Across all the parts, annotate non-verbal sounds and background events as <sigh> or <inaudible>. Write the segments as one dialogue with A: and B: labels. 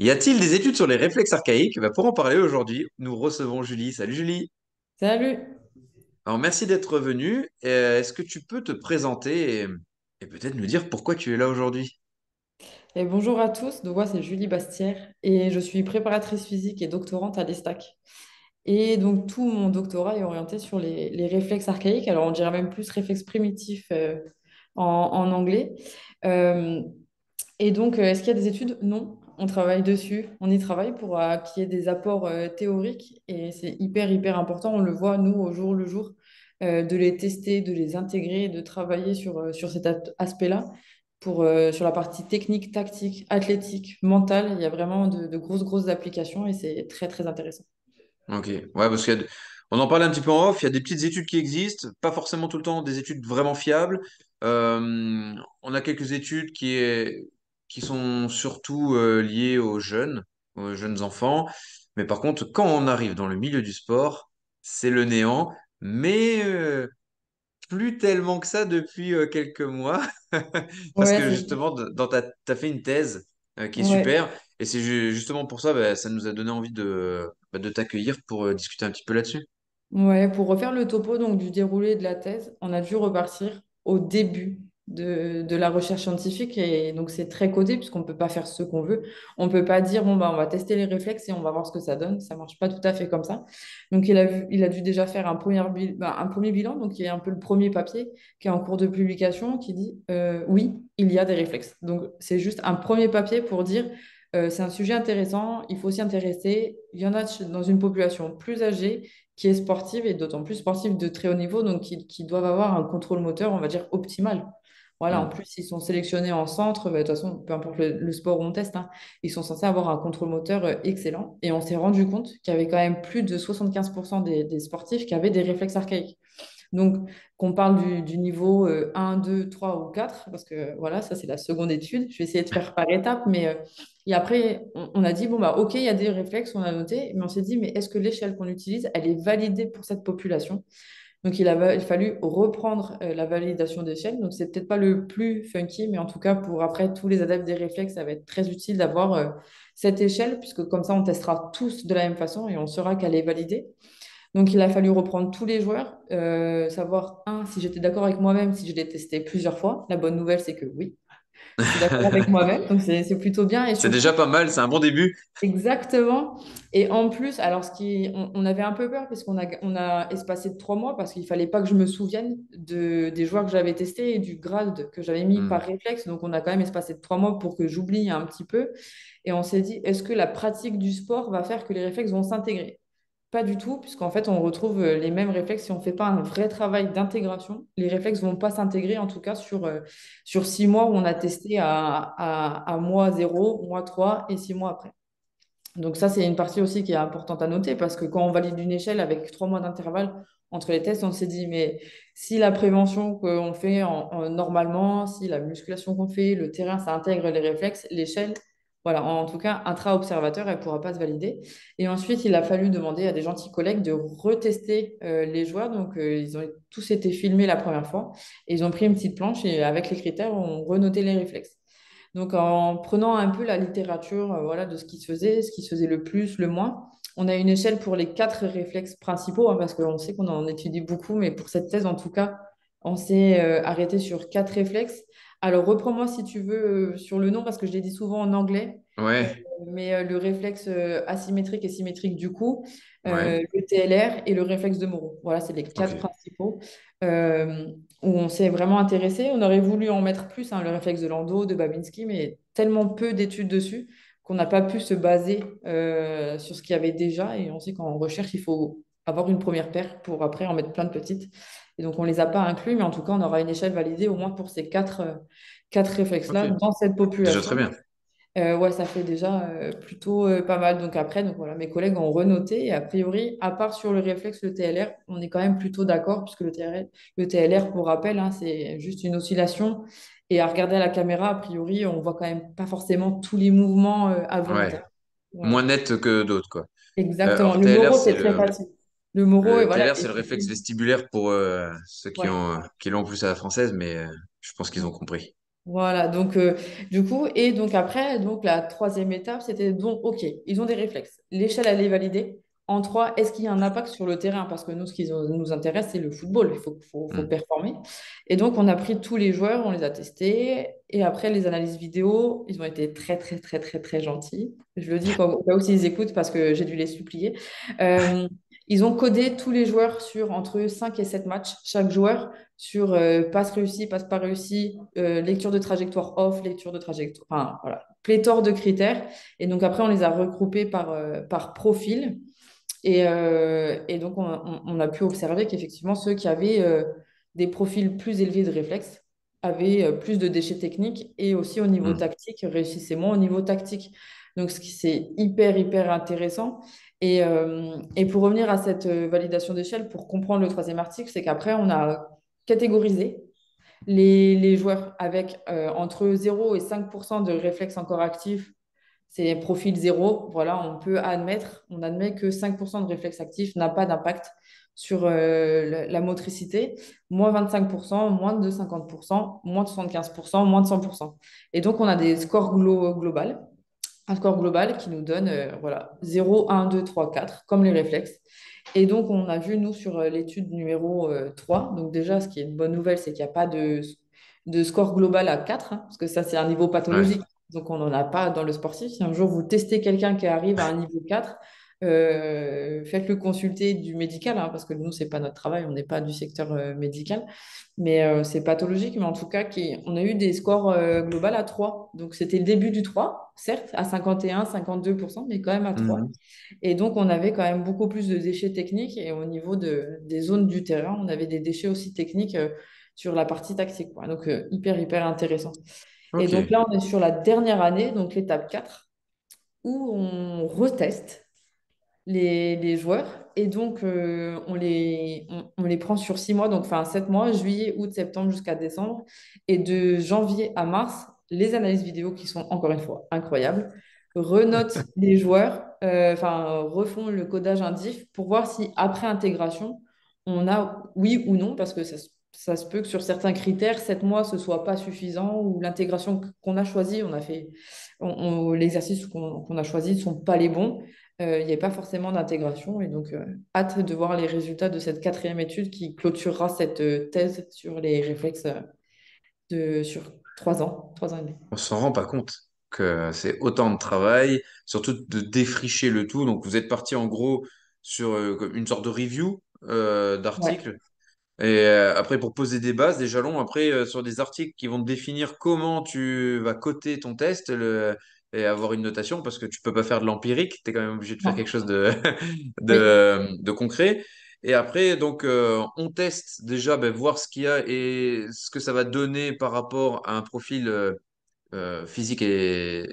A: Y a-t-il des études sur les réflexes archaïques? Bah, pour en parler aujourd'hui, nous recevons Julie. Salut Julie.
B: Salut
A: Alors merci d'être venue. Euh, Est-ce que tu peux te présenter et, et peut-être nous dire pourquoi tu es là aujourd'hui?
B: et bonjour à tous. Donc moi c'est Julie Bastière et je suis préparatrice physique et doctorante à l'ESTAC. Et donc tout mon doctorat est orienté sur les, les réflexes archaïques. Alors on dirait même plus réflexes primitifs euh, en, en anglais. Euh, et donc est-ce qu'il y a des études? Non. On travaille dessus. On y travaille pour euh, qu'il y ait des apports euh, théoriques et c'est hyper hyper important. On le voit nous au jour le jour euh, de les tester, de les intégrer, de travailler sur, euh, sur cet aspect-là. pour, sur la partie technique, tactique, athlétique, mentale. Il y a vraiment de, de grosses, grosses applications et c'est très, très intéressant.
A: Ok, ouais, parce qu'on en parlait un petit peu en off, il y a des petites études qui existent, pas forcément tout le temps des études vraiment fiables. On a quelques études qui, est, qui sont surtout euh, liées aux jeunes, aux jeunes enfants. Mais par contre, quand on arrive dans le milieu du sport, c'est le néant. Mais euh, plus tellement que ça depuis euh, quelques mois, <laughs> parce
B: Ouais,
A: que justement, ta, t'as fait une thèse euh, qui est
B: ouais.
A: super, et c'est ju- justement pour ça, bah, ça nous a donné envie de, bah, de t'accueillir pour discuter un petit peu là-dessus.
B: Ouais, pour refaire le topo donc, du déroulé de la thèse, on a dû repartir au début de, la recherche scientifique et donc c'est très codé puisqu'on ne peut pas faire ce qu'on veut. On ne peut pas dire bon bah on va tester les réflexes et on va voir ce que ça donne. Ça marche pas tout à fait comme ça. Donc il a vu, il a dû déjà faire un premier, bil- bah, un premier bilan, donc qui est un peu le premier papier qui est en cours de publication qui dit euh, oui, il y a des réflexes. Donc c'est juste un premier papier pour dire euh, c'est un sujet intéressant, il faut s'y intéresser. Il y en a dans une population plus âgée qui est sportive et d'autant plus sportive de très haut niveau, donc qui, qui doivent avoir un contrôle moteur, on va dire, optimal. Voilà, en plus, ils sont sélectionnés en centre, bah, de toute façon, peu importe le, le sport où on teste, hein, ils sont censés avoir un contrôle moteur euh, excellent. Et on s'est rendu compte qu'il y avait quand même plus de 75% des, des sportifs qui avaient des réflexes archaïques. Donc, qu'on parle du, du niveau euh, 1, 2, 3 ou 4, parce que voilà, ça c'est la seconde étude. Je vais essayer de faire par étapes, mais euh, et après, on, on a dit, bon, bah, ok, il y a des réflexes, on a noté, mais on s'est dit, mais est-ce que l'échelle qu'on utilise, elle est validée pour cette population? Donc, il a, fallu reprendre euh, la validation d'échelle. Donc, c'est peut-être pas le plus funky, mais en tout cas, pour après tous les adeptes des réflexes, ça va être très utile d'avoir euh, cette échelle, puisque comme ça, on testera tous de la même façon et on saura qu'elle est validée. Donc, il a fallu reprendre tous les joueurs, euh, savoir, un, si j'étais d'accord avec moi-même, si je l'ai testé plusieurs fois. La bonne nouvelle, c'est que oui, je suis d'accord avec <laughs> moi-même, donc c'est plutôt bien.
A: C'est déjà pas mal, c'est un bon début.
B: exactement. Et en plus, alors, ce qui, on, on avait un peu peur, parce qu'on a, on a espacé de trois mois, parce qu'il fallait pas que je me souvienne de, des joueurs que j'avais testés et du grade que j'avais mis par
A: Hmm.
B: réflexe. Donc, on a quand même espacé de trois mois pour que j'oublie un petit peu. Et on s'est dit, est-ce que la pratique du sport va faire que les réflexes vont s'intégrer? Pas du tout, puisqu'en fait, on retrouve euh, les mêmes réflexes. Si on ne fait pas un vrai travail d'intégration, les réflexes ne vont pas s'intégrer, en tout cas sur, euh, sur six mois où on a testé à, à, mois zéro, mois 3 et six mois après. Donc ça, c'est une partie aussi qui est importante à noter, parce que quand on valide une échelle avec trois mois d'intervalle entre les tests, on s'est dit, mais si la prévention qu'on fait en- en- normalement, si la musculation qu'on fait, le terrain, ça intègre les réflexes, l'échelle, voilà, en tout cas, intra-observateur, elle ne pourra pas se valider. Et ensuite, il a fallu demander à des gentils collègues de retester euh, les joueurs. Donc, euh, ils ont tous été filmés la première fois. Et ils ont pris une petite planche et avec les critères, on renotait les réflexes. Donc, en prenant un peu la littérature euh, voilà, de ce qui se faisait, ce qui se faisait le plus, le moins, on a une échelle pour les quatre réflexes principaux, hein, parce qu'on sait qu'on en étudie beaucoup, mais pour cette thèse, en tout cas, on s'est arrêté sur quatre réflexes. Alors, reprends-moi si tu veux euh, sur le nom, parce que je l'ai dit souvent en anglais.
A: Ouais,
B: mais euh, le réflexe euh, asymétrique et symétrique du coup,
A: ouais,
B: le TLR et le réflexe de Moreau. Voilà, c'est les quatre principaux où on s'est vraiment intéressé. On aurait voulu en mettre plus, hein, le réflexe de Landau, de Babinski, mais tellement peu d'études dessus qu'on n'a pas pu se baser euh, sur ce qu'il y avait déjà. Et on sait qu'en recherche, il faut avoir une première paire pour après en mettre plein de petites. Et donc, on ne les a pas inclus, mais en tout cas, on aura une échelle validée au moins pour ces quatre, euh, quatre réflexes-là dans cette
A: déjà très
B: population.
A: bien.
B: Euh, ouais, ça fait déjà euh, plutôt euh, pas mal. Donc après, donc voilà, mes collègues ont renoté et a priori, à part sur le réflexe, le TLR, on est quand même plutôt d'accord puisque le TLR, le TLR, pour rappel, hein, c'est juste une oscillation. Et à regarder à la caméra, a priori, on voit quand même pas forcément tous les mouvements euh,
A: Ouais,
B: involontaires.
A: moins net que d'autres, quoi.
B: Exactement. Le
A: TLR,
B: Moro,
A: c'est
B: c'est très
A: le,
B: facile. Le Moro,
A: le
B: voilà. Et
A: c'est le réflexe vestibulaire pour euh, ceux qui
B: ouais.
A: ont, qui l'ont plus à la française, mais euh, je pense qu'ils ont compris.
B: Voilà, donc euh, du coup, et donc après, donc la troisième étape, c'était donc, OK, ils ont des réflexes. L'échelle, elle est validée. En trois, est-ce qu'il y a un impact sur le terrain? Parce que nous, ce qui nous intéresse, c'est le football, il faut, faut, faut
A: Hmm.
B: performer. Et donc, on a pris tous les joueurs, on les a testés. Et après, les analyses vidéo, ils ont été très, très, très, très, très gentils. Je le dis quand, au cas où s'ils écoutent, parce que j'ai dû les supplier. Euh, <laughs> ils ont codé tous les joueurs sur entre 5 et 7 matchs, chaque joueur sur euh, passe réussi, passe pas réussi, euh, lecture de trajectoire off, lecture de trajectoire, enfin voilà, pléthore de critères. Et donc après, on les a regroupés par, euh, par profil. Et, et donc, on, on- on a pu observer qu'effectivement, ceux qui avaient des profils plus élevés de réflexes avaient plus de déchets techniques et aussi au niveau
A: Hmm.
B: tactique, réussissaient moins au niveau tactique. Donc, ce qui c'est hyper, hyper intéressant. Et, euh, et pour revenir à cette euh, validation d'échelle, pour comprendre le troisième article, c'est qu'après, on a catégorisé les, joueurs avec euh, entre 0 et 5% de réflexes encore actifs c'est profil zéro. Voilà, on peut admettre, on admet que 5% de réflexe actif n'a pas d'impact sur la, motricité, moins 25%, moins de 50%, moins de 75%, moins de 100%. Et donc, on a des scores glo global, un score global qui nous donne euh, voilà, 0, 1, 2, 3, 4, comme les réflexes. Et donc, on a vu, nous, sur euh, l'étude numéro euh, 3, donc déjà, ce qui est une bonne nouvelle, c'est qu'il n'y a pas de, de score global à 4, hein, parce que ça, c'est un niveau
A: Ouais.
B: pathologique. Donc, on n'en a pas dans le sportif. Si un jour vous testez quelqu'un qui arrive à un niveau 4, euh, faites-le consulter du médical, hein, parce que nous, ce n'est pas notre travail, on n'est pas du secteur euh, médical. Mais euh, c'est pathologique, mais en tout cas, qui... on a eu des scores globaux à 3. Donc, c'était le début du 3, certes, à 51, 52%, mais quand même à 3.
A: Mhm.
B: Et donc, on avait quand même beaucoup plus de déchets techniques. Et au niveau de, des zones du terrain, on avait des déchets aussi techniques sur la partie tactique. quoi. Donc, hyper, hyper intéressant. Et donc là, on est sur la dernière année, donc l'étape 4, où on reteste les, les joueurs. Et donc, euh, on les, on, on les prend sur six mois, donc enfin sept mois, juillet, août, septembre jusqu'à décembre. Et de janvier à mars, les analyses vidéo qui sont encore une fois incroyables, renotent <laughs> les joueurs, euh, enfin refont le codage indif pour voir si après intégration, on a oui ou non, parce que ça, se- ça se peut que sur certains critères, sept mois, ce soit pas suffisant ou l'intégration qu'on a choisie, on a fait, on, on- les exercices qu'on a choisis ne sont pas les bons il n'y avait pas forcément d'intégration. Et donc, euh, hâte de voir les résultats de cette quatrième étude qui clôturera cette euh, thèse sur les réflexes euh, de, sur trois ans, trois ans et demi.
A: On s'en rend pas compte que c'est autant de travail, surtout de défricher le tout. Donc, vous êtes parti en gros sur euh, une sorte de review euh,
B: Ouais.
A: d'articles. Et euh, après, pour poser des bases, des jalons, après, euh, sur des articles qui vont définir comment tu vas coter ton test le, et avoir une notation, parce que tu peux pas faire de l'empirique, tu es quand même obligé de faire quelque chose <laughs> de,
B: Oui.
A: de, concret. Et après, donc, euh, on teste déjà, ben, voir ce qu'il y a et ce que ça va donner par rapport à un profil euh, euh, physique et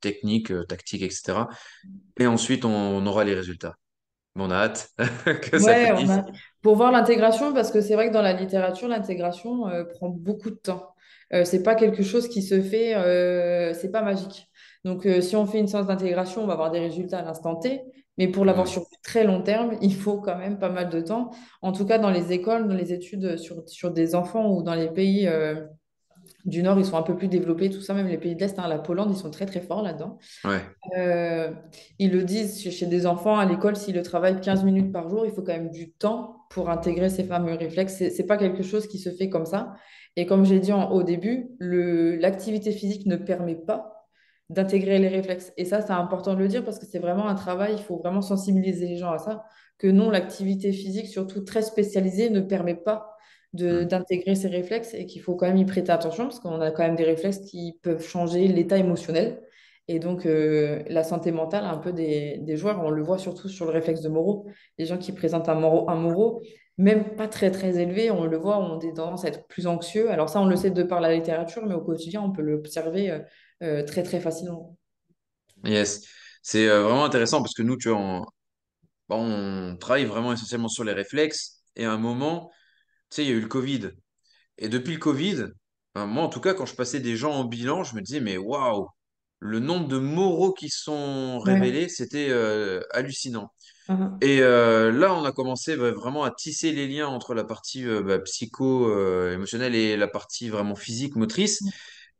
A: technique, tactique, etc. Et ensuite, on, on aura les résultats. Mais on a hâte <laughs> que ça
B: Ouais, on
A: finisse.
B: a... Pour voir l'intégration, parce que c'est vrai que dans la littérature, l'intégration euh, prend beaucoup de temps. Euh, c'est pas quelque chose qui se fait, euh, c'est pas magique. Donc, euh, si on fait une séance d'intégration, on va avoir des résultats à l'instant T, mais pour l'avoir
A: Ouais.
B: sur très long terme, il faut quand même pas mal de temps. En tout cas, dans les écoles, dans les études sur, sur des enfants ou dans les pays euh, du Nord, ils sont un peu plus développés, tout ça, même les pays de l'Est, hein, la Pologne, ils sont très très forts là-dedans.
A: Ouais.
B: Euh, ils le disent chez chez des enfants à l'école, s'ils le travaillent 15 minutes par jour, il faut quand même du temps pour intégrer ces fameux réflexes. C'est c'est pas quelque chose qui se fait comme ça. Et comme j'ai dit en- au début, l'activité physique ne permet pas d'intégrer les réflexes. Et ça, c'est important de le dire parce que c'est vraiment un travail, il faut vraiment sensibiliser les gens à ça, que non, l'activité physique, surtout très spécialisée, ne permet pas
A: Hmm.
B: d'intégrer ces réflexes et qu'il faut quand même y prêter attention parce qu'on a quand même des réflexes qui peuvent changer l'état émotionnel. Et donc, euh, la santé mentale, un peu des, des joueurs, on le voit surtout sur le réflexe de Moro. Les gens qui présentent un Moro, un Moro, même pas très très élevé, on le voit, ont des tendances à être plus anxieux. Alors ça, on le sait de par la littérature, mais au quotidien, on peut l'observer euh, très très facilement.
A: Yes. C'est euh, vraiment intéressant parce que nous, tu vois, on, bah, on travaille vraiment essentiellement sur les réflexes. Et à un moment, tu sais, il y a eu le Covid. Et depuis le Covid, ben, moi, en tout cas, quand je passais des gens en bilan, je me disais, mais waouh, le nombre de moraux qui sont
B: Ouais.
A: révélés, c'était euh, hallucinant.
B: Mhm.
A: Et euh, là, on a commencé bah, vraiment à tisser les liens entre la partie euh, bah, psycho, euh, émotionnelle et la partie vraiment physique, motrice.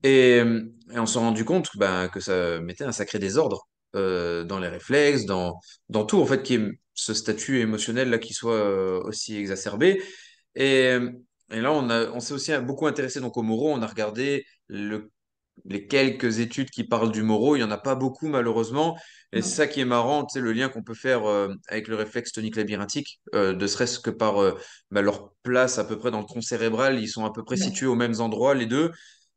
A: Et, et on s'est rendu compte ben, que ça mettait un sacré désordre euh, dans les réflexes, dans, dans tout, en fait, qui est ce statut émotionnel là qui soit euh, aussi exacerbé. Et, et là, on a, on s'est aussi beaucoup intéressé donc au Moro. On a regardé le, les quelques études qui parlent du Moro. Il n'y en a pas beaucoup, malheureusement. Et c'est ça qui est marrant, sais, le lien qu'on peut faire euh, avec le réflexe tonique labyrinthique, euh, ne serait-ce que par euh, bah, leur place à peu près dans le tronc cérébral. Ils sont à peu près
B: Ouais.
A: situés aux mêmes endroits, les deux.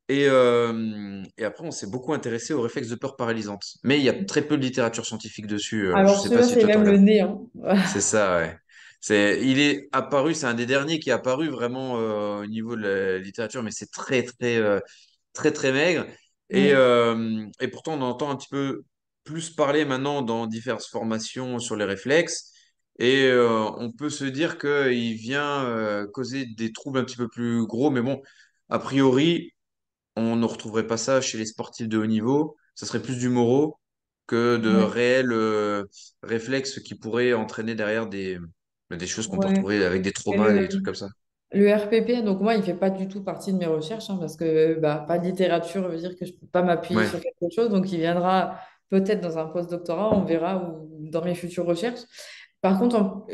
A: Et, euh, et après, on s'est beaucoup intéressé au réflexe de peur paralysante. Mais il y a très peu de littérature scientifique dessus. Euh, je
B: Alors
A: sais pas si
B: c'est même le nez. hein. <laughs>
A: C'est ça, ouais. C'est, il est apparu, c'est un des derniers qui est apparu vraiment euh, au niveau de la littérature, mais c'est très, très, très, très maigre. Et, et pourtant, on entend un petit peu plus parler maintenant dans diverses formations sur les réflexes. Et on peut se dire qu'il vient causer des troubles un petit peu plus gros, mais bon, a priori, on ne retrouverait pas ça chez les sportifs de haut niveau. Ça serait plus du moraux que de
B: Ouais.
A: réels euh, réflexes qui pourraient entraîner derrière des, des choses qu'on peut retrouver avec des
B: Et
A: traumas,
B: le,
A: des trucs comme ça.
B: le RPP, donc moi, il fait pas du tout partie de mes recherches hein, parce que bah, pas de littérature veut dire que je peux pas m'appuyer
A: Ouais.
B: sur quelque chose. Donc il viendra peut-être dans un post-doctorat, on verra, ou dans mes futures recherches. Par contre, on-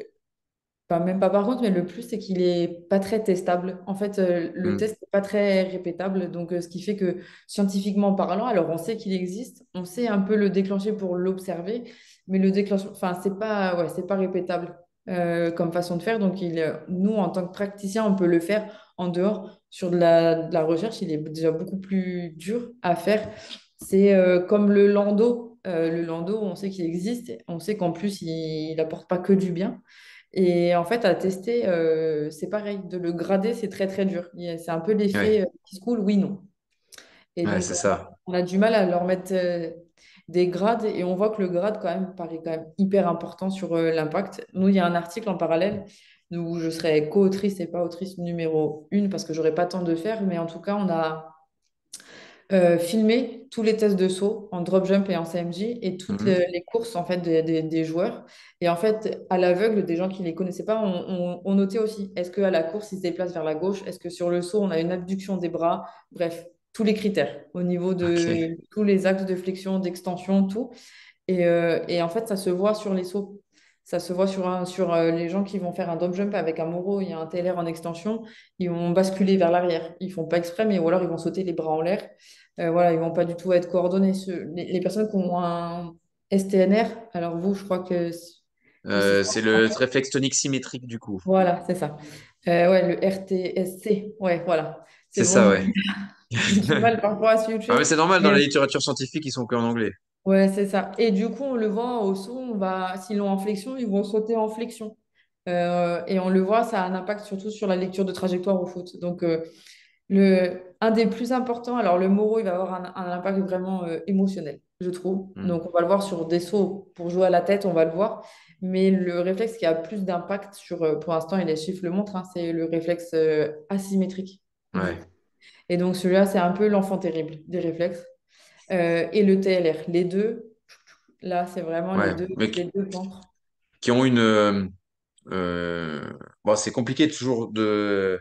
B: Enfin, même pas par contre, mais le plus, c'est qu'il est pas très testable. En fait, euh, le
A: Mm.
B: test n'est pas très répétable. Donc, euh, ce qui fait que scientifiquement parlant, alors on sait qu'il existe, on sait un peu le déclencher pour l'observer, mais le déclenchement, enfin, c'est pas, ouais, c'est pas répétable euh, comme façon de faire. Donc, il, nous, en tant que praticiens, on peut le faire en dehors. Sur de la, de la recherche, il est déjà beaucoup plus dur à faire. C'est comme le lando. Euh, le lando, on sait qu'il existe. On sait qu'en plus, il n'apporte pas que du bien. Et en fait, à tester, euh, c'est pareil. De le grader, c'est très, très dur. C'est un peu l'effet euh, qui se coule, oui, non. Et
A: ouais,
B: donc,
A: c'est
B: euh,
A: ça.
B: on a du mal à leur mettre euh, des grades et on voit que le grade, quand même, paraît quand même hyper important sur euh, l'impact. Nous, il y a un article en parallèle où je serai co-autrice et pas autrice numéro une parce que j'aurais pas le temps de faire. Mais en tout cas, on a euh, filmer tous les tests de saut en drop jump et en CMJ et toutes
A: Mhm.
B: les, les courses en fait des, des- des joueurs. Et en fait, à l'aveugle, des gens qui ne les connaissaient pas, on, on- on notait aussi est-ce qu'à la course, ils se déplacent vers la gauche? Est-ce que sur le saut, on a une abduction des bras? Bref, tous les critères au niveau de tous les axes de flexion, d'extension, tout. Et, euh, et en fait, ça se voit sur les sauts. Ça se voit sur, un- sur euh, les gens qui vont faire un drop jump avec un Moro et un TLR en extension. Ils vont basculer vers l'arrière. Ils font pas exprès, mais ou alors ils vont sauter les bras en l'air. Euh, voilà, ils vont pas du tout être coordonnés. Ce- les, les personnes qui ont un STNR, alors vous, je crois que,
A: Euh, c'est le réflexe tonique symétrique du coup.
B: Voilà, c'est ça. Euh, ouais, le RTSC. Ouais, voilà. C'est
A: ça, ouais. <laughs> Ah, c'est normal, dans la littérature scientifique, ils sont que en anglais.
B: Ouais, c'est ça. Et du coup, on le voit au saut, on va, s'ils l'ont en flexion, ils vont sauter en flexion. Euh, et on le voit, ça a un impact surtout sur la lecture de trajectoire au foot. Donc, euh, le, un des plus importants, alors le Moro, il va avoir un, un impact vraiment euh, émotionnel, je trouve.
A: Mm.
B: Donc, on va le voir sur des sauts pour jouer à la tête, on va le voir. Mais le réflexe qui a plus d'impact sur, pour l'instant, et les chiffres le montrent, hein, c'est le réflexe asymétrique.
A: Ouais,
B: Et donc, celui-là, c'est un peu l'enfant terrible des réflexes. Euh, et le TLR, les deux. Là, c'est vraiment les deux, les
A: qui,
B: deux
A: qui ont une. euh, euh, bon, c'est compliqué toujours de.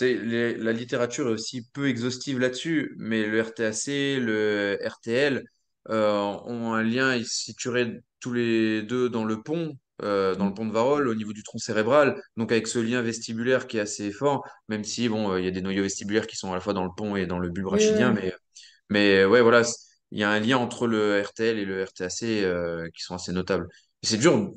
A: Les- la littérature est aussi peu exhaustive là-dessus, mais le RTAC, le RTL euh, ont un lien, ils se situeraient tous les deux dans le pont, euh, dans le pont de Varolles, au niveau du tronc cérébral, donc avec ce lien vestibulaire qui est assez fort, même si bon, euh, il y a des noyaux vestibulaires qui sont à la fois dans le pont et dans le bulbe
B: oui,
A: rachidien,
B: oui.
A: mais, mais ouais, voilà, il y a un lien entre le RTL et le RTAC euh, qui sont assez notables. C'est dur,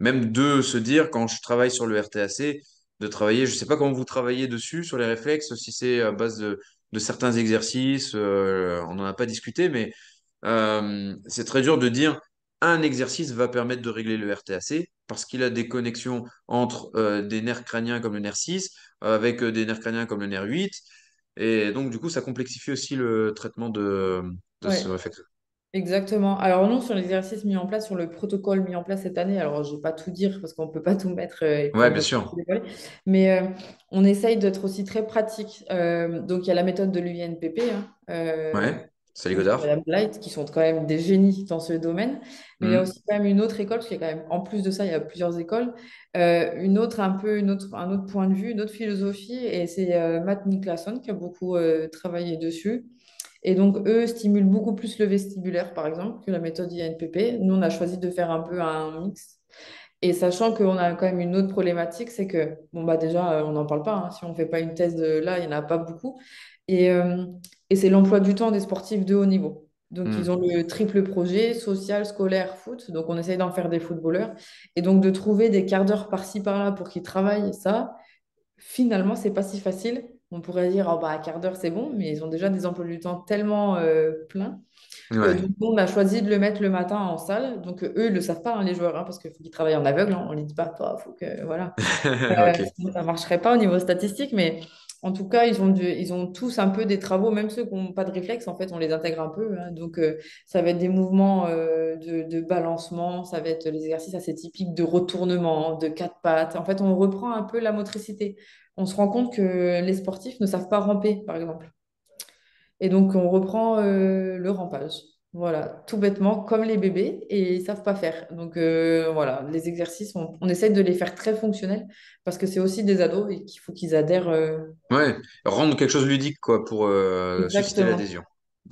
A: même de se dire, quand je travaille sur le RTAC, de travailler, je sais pas comment vous travaillez dessus, sur les réflexes, si c'est à base de, certains exercices, euh, on n'en a pas discuté, mais euh, c'est très dur de dire un exercice va permettre de régler le RTAC parce qu'il a des connexions entre euh, des nerfs crâniens comme le nerf 6 euh, avec euh, des nerfs crâniens comme le nerf 8. Et donc, du coup, ça complexifie aussi le traitement de, de ce réflexe.
B: exactement. Alors, nous, sur l'exercice mis en place, sur le protocole mis en place cette année, alors je ne vais pas tout dire parce qu'on ne peut pas tout mettre euh, ne
A: bien sûr.
B: dévoiler, mais euh, on essaye d'être aussi très pratique. Euh, donc, il y a la méthode de l'UNPP, hein, euh,
A: Ouais,
B: Ou
A: Godard.
B: Madame Blight, qui sont quand même des génies dans ce domaine. Mais il y a
A: Mhm.
B: aussi quand même une autre école, parce qu'il y a quand même, en plus de ça, il y a plusieurs écoles, euh, une autre, un peu, une autre, un autre point de vue, une autre philosophie, et c'est euh, Matt Nicholson qui a beaucoup euh, travaillé dessus. Et donc, eux stimulent beaucoup plus le vestibulaire, par exemple, que la méthode INPP. Nous, on a choisi de faire un peu un mix. Et sachant qu'on a quand même une autre problématique, c'est que, bon, bah déjà, euh, on n'en parle pas. hein. Si on ne fait pas une thèse de là, il n'y en a pas beaucoup. Et, euh, et c'est l'emploi du temps des sportifs de haut niveau. Donc, ils
A: Hmm.
B: ont le triple projet, social, scolaire, foot. Donc, on essaye d'en faire des footballeurs. Et donc, de trouver des quarts d'heure par-ci, par-là pour qu'ils travaillent ça, finalement, c'est pas si facile. On pourrait dire, oh, bah, un quart d'heure, c'est bon, mais ils ont déjà des emplois du temps tellement euh, pleins euh,
A: Ouais.
B: donc, on a choisi de le mettre le matin en salle. Donc, euh, eux, ils ne le savent pas, hein, les joueurs, hein, parce qu'il faut qu'ils travaillent en aveugle. hein. On ne les dit pas, toi, faut que. Voilà. <laughs> Euh, sinon, ça ne marcherait pas au niveau statistique. Mais en tout cas, ils ont, tous un peu des travaux, même ceux qui n'ont pas de réflexe, en fait, on les intègre un peu. hein. Donc, euh, ça va être des mouvements euh, de, de balancement, ça va être les exercices assez typiques de retournement, de quatre pattes. En fait, on reprend un peu la motricité. On se rend compte que les sportifs ne savent pas ramper, par exemple. Et donc, on reprend euh, le rampage. Voilà, tout bêtement, comme les bébés, et ils savent pas faire. Donc, euh, voilà, les exercices, on, on essaie de les faire très fonctionnels parce que c'est aussi des ados et qu'il faut qu'ils adhèrent. euh,
A: Ouais. Rendre quelque chose ludique, quoi, pour euh, susciter l'adhésion.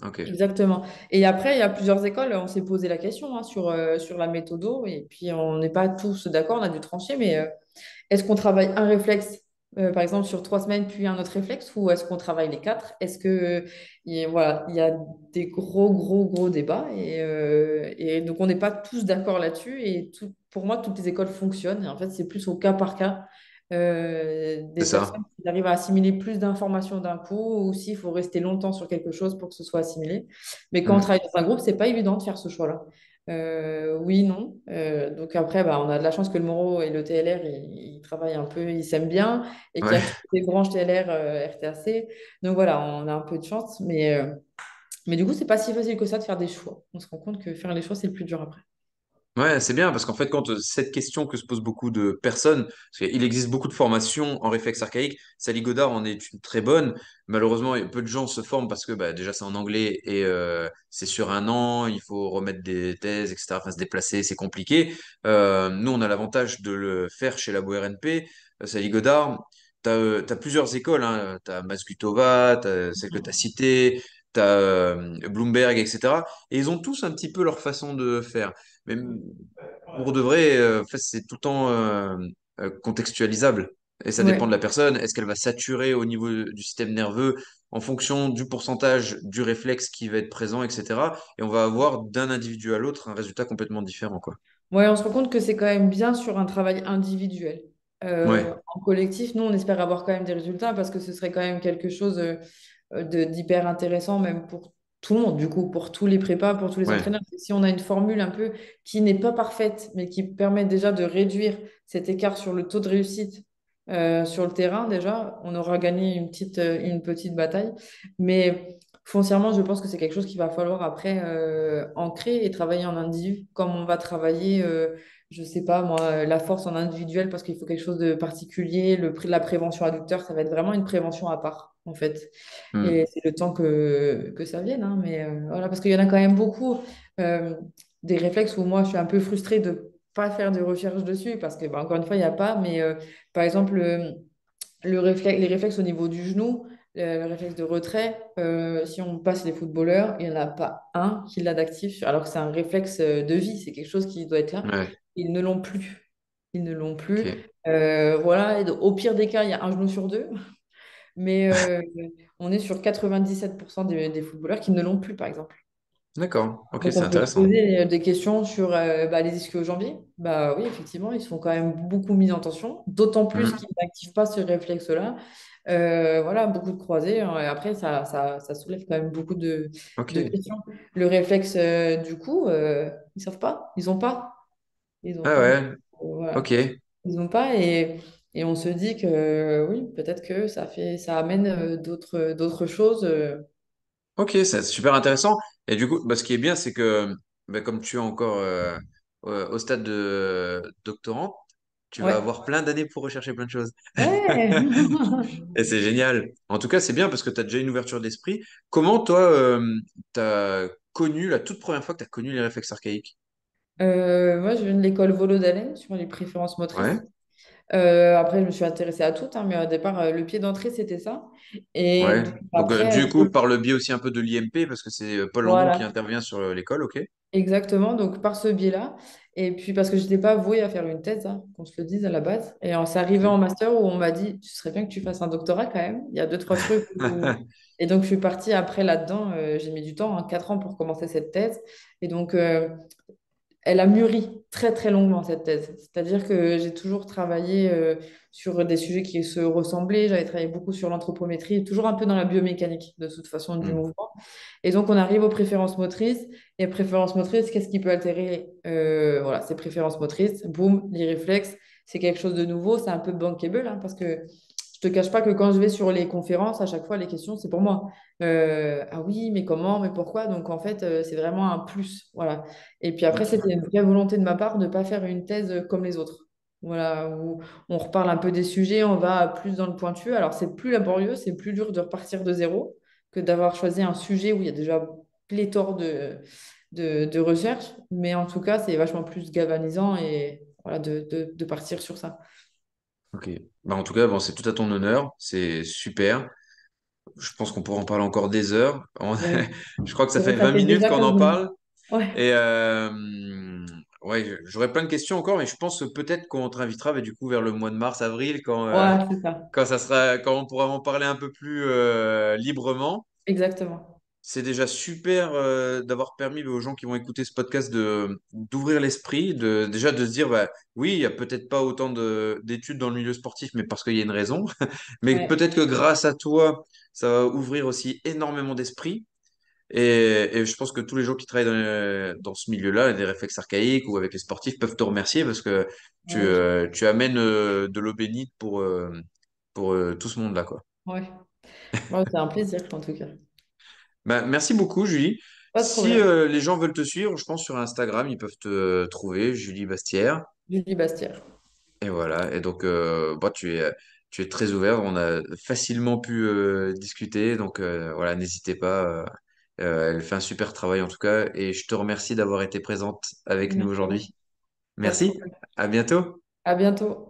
A: Ok.
B: Exactement. Et après, il y a plusieurs écoles, on s'est posé la question hein, sur, euh, sur la méthodo, et puis on n'est pas tous d'accord, on a dû trancher, mais Est-ce qu'on travaille un réflexe, euh, par exemple, sur trois semaines, puis un autre réflexe, ou est-ce qu'on travaille les quatre? Est-ce que, a- voilà, il y a des gros, gros, gros débats, et, euh, et donc on n'est pas tous d'accord là-dessus, et tout, pour moi, toutes les écoles fonctionnent, et en fait, c'est plus au cas par cas euh, des personnes qui arrivent à assimiler plus d'informations d'un coup, ou s'il faut rester longtemps sur quelque chose pour que ce soit assimilé. Mais quand on
A: Hmm.
B: travaille dans un groupe, c'est pas évident de faire ce choix-là. Euh, oui, non. Euh, donc après, bah, on a de la chance que le Moro et le TLR, ils, ils travaillent un peu, ils s'aiment bien, et qu'il y a les branches TLR, euh, RTAC. Donc voilà, on a un peu de chance, mais, euh, mais du coup, c'est pas si facile que ça de faire des choix. On se rend compte que faire les choix, c'est le plus dur après.
A: Ouais, c'est bien parce qu'en fait, quand euh, cette question que se posent beaucoup de personnes, parce qu'il existe beaucoup de formations en réflexe archaïque, Sally Godard en est une très bonne. Malheureusement, peu de gens se forment parce que bah, déjà c'est en anglais et euh, c'est sur un an, il faut remettre des thèses, etc. Enfin, se déplacer, c'est compliqué. Euh, nous, on a l'avantage de le faire chez Labo RNP. Sally Godard, tu as, plusieurs écoles, hein. Tu as Masgutova, tu as celle que tu as citée, tu as Bloomberg, etc. Et ils ont tous un petit peu leur façon de faire. Mais pour de vrai, euh, c'est tout le temps euh, euh, contextualisable. Et ça dépend de la personne. Est-ce qu'elle va saturer au niveau du système nerveux en fonction du pourcentage du réflexe qui va être présent, etc. Et on va avoir d'un individu à l'autre un résultat complètement différent, quoi.
B: Ouais, on se rend compte que c'est quand même bien sur un travail individuel. Euh,
A: Ouais,
B: en collectif, nous, on espère avoir quand même des résultats parce que ce serait quand même quelque chose euh, d'hyper intéressant, même pour tout le monde, du coup, pour tous les prépas, pour tous les
A: ouais,
B: entraîneurs. Si on a une formule un peu qui n'est pas parfaite, mais qui permet déjà de réduire cet écart sur le taux de réussite euh, sur le terrain, déjà, on aura gagné une petite, euh, une petite bataille. Mais foncièrement, je pense que c'est quelque chose qu'il va falloir après euh, ancrer et travailler en individu, comme on va travailler, euh, je sais pas moi, euh, la force en individuel parce qu'il faut quelque chose de particulier, le prix de la prévention adducteur, ça va être vraiment une prévention à part, en fait.
A: Hmm.
B: Et c'est le temps que, que ça vienne, hein, mais euh, voilà, parce qu'il y en a quand même beaucoup euh, des réflexes où moi je suis un peu frustrée de pas faire de recherche dessus parce que, bah, encore une fois, il n'y a pas, mais euh, par exemple, le, le réflexe, les réflexes au niveau du genou, le, le réflexe de retrait, euh, si on passe les footballeurs, il n'y en a pas un qui l'a d'actif, alors que c'est un réflexe de vie, c'est quelque chose qui doit être là.
A: Ouais,
B: Ils ne l'ont plus. Ils ne l'ont plus. Euh, voilà, et donc, au pire des cas, il y a un genou sur deux, mais euh, <laughs> on est sur 97% des, des footballeurs qui ne l'ont plus, par exemple.
A: D'accord, ok, c'est intéressant.
B: poser des questions sur euh, bah, les ischio-jambiers. Bah oui, effectivement, ils sont quand même beaucoup mis en tension, d'autant plus
A: Hmm.
B: qu'ils n'activent pas ce réflexe-là. Euh, voilà, beaucoup de croisés. hein, et après, ça, ça, ça soulève quand même beaucoup de, questions. Le réflexe, euh, du coup, euh, ils savent pas. Ils ont pas. Ils ont
A: ah
B: pas.
A: ouais,
B: Voilà.
A: ok,
B: Ils ont pas. Et, et on se dit que oui, peut-être que ça fait, ça amène euh, d'autres, d'autres choses. euh.
A: ok, c'est super intéressant. Et du coup, bah, ce qui est bien, c'est que bah, comme tu es encore euh, au stade de doctorant, tu vas avoir plein d'années pour rechercher plein de choses.
B: Ouais. <laughs>
A: Et c'est génial. En tout cas, c'est bien parce que tu as déjà une ouverture d'esprit. Comment, toi, tu as connu la toute première fois que tu as connu les réflexes archaïques?
B: Euh, moi, je viens de l'école Volo sur les préférences motrices.
A: Ouais,
B: Euh, après, je me suis intéressée à tout, hein, mais au départ, euh, le pied d'entrée, c'était ça. Et
A: Ouais.
B: donc,
A: du coup, par le biais aussi un peu de l'IMP, parce que c'est Paul Lambon qui intervient sur l'école, ok?
B: Exactement, donc par ce biais-là. Et puis parce que je n'étais pas vouée à faire une thèse, hein, qu'on se le dise à la base. Et on s'est arrivé en
A: Ok.
B: master où on m'a dit, tu serais bien que tu fasses un doctorat quand même. Il y a deux, trois trucs où... <laughs> Et donc je suis partie après là-dedans. euh, j'ai mis du temps, hein, quatre ans pour commencer cette thèse. Et donc euh, elle a mûri très très longuement cette thèse. C'est-à-dire que j'ai toujours travaillé euh, sur des sujets qui se ressemblaient. J'avais travaillé beaucoup sur l'anthropométrie, toujours un peu dans la biomécanique de toute façon du
A: Hmm.
B: mouvement. Et donc on arrive aux préférences motrices. Et préférences motrices, qu'est-ce qui peut altérer euh, voilà, ces préférences motrices? Boum, les réflexes. C'est quelque chose de nouveau, c'est un peu bankable hein, parce que te cache pas que quand je vais sur les conférences, à chaque fois les questions c'est pour moi. Euh, ah oui, mais comment, mais pourquoi? Donc en fait, euh, c'est vraiment un plus. Voilà. Et puis après, c'était une vraie volonté de ma part de ne pas faire une thèse comme les autres. Voilà, où on reparle un peu des sujets, on va plus dans le pointu. Alors, c'est plus laborieux, c'est plus dur de repartir de zéro que d'avoir choisi un sujet où il y a déjà pléthore de, de, recherches. Mais en tout cas, c'est vachement plus galvanisant et voilà, de, de partir sur ça.
A: Ok. Bah, en tout cas, bon, c'est tout à ton honneur. C'est super. Je pense qu'on pourra en parler encore des heures. On- <laughs>
B: Ouais.
A: Je crois que ça fait
B: que ça
A: 20
B: fait
A: minutes
B: déjà
A: qu'on
B: 15
A: en
B: minutes.
A: parle.
B: Ouais,
A: Et euh, ouais, j'aurais plein de questions encore, mais je pense peut-être qu'on te réinvitera mais du coup, vers le mois de mars, avril, quand, euh,
B: ouais, c'est ça.
A: quand ça sera, quand on pourra en parler un peu plus euh, librement.
B: Exactement.
A: C'est déjà super euh, d'avoir permis aux gens qui vont écouter ce podcast de d'ouvrir l'esprit, de déjà de se dire bah oui, il y a peut-être pas autant de d'études dans le milieu sportif, mais parce qu'il y a une raison. <laughs> Mais
B: Ouais,
A: peut-être que grâce à toi, ça va ouvrir aussi énormément d'esprit. Et, et je pense que tous les gens qui travaillent dans, le- dans ce milieu-là, des réflexes archaïques ou avec les sportifs, peuvent te remercier parce que tu,
B: ouais,
A: euh, tu amènes euh, de l'eau bénite pour, euh, pour euh, tout ce monde-là, quoi.
B: ouais. Ouais, c'est un plaisir en tout cas.
A: Bah, merci beaucoup, Julie.
B: Pas de
A: Si
B: problème.
A: euh, les gens veulent te suivre, je pense sur Instagram, ils peuvent te trouver, Julie Bastière.
B: Julie Bastière.
A: Et voilà. Et donc, euh, bah, tu es, tu es très ouvert. On a facilement pu euh, discuter. Donc, euh, voilà, n'hésitez pas. euh, euh, elle fait un super travail en tout cas. Et je te remercie d'avoir été présente avec nous
B: Merci
A: aujourd'hui.
B: Pas de
A: Merci.
B: problème.
A: À bientôt.
B: À bientôt.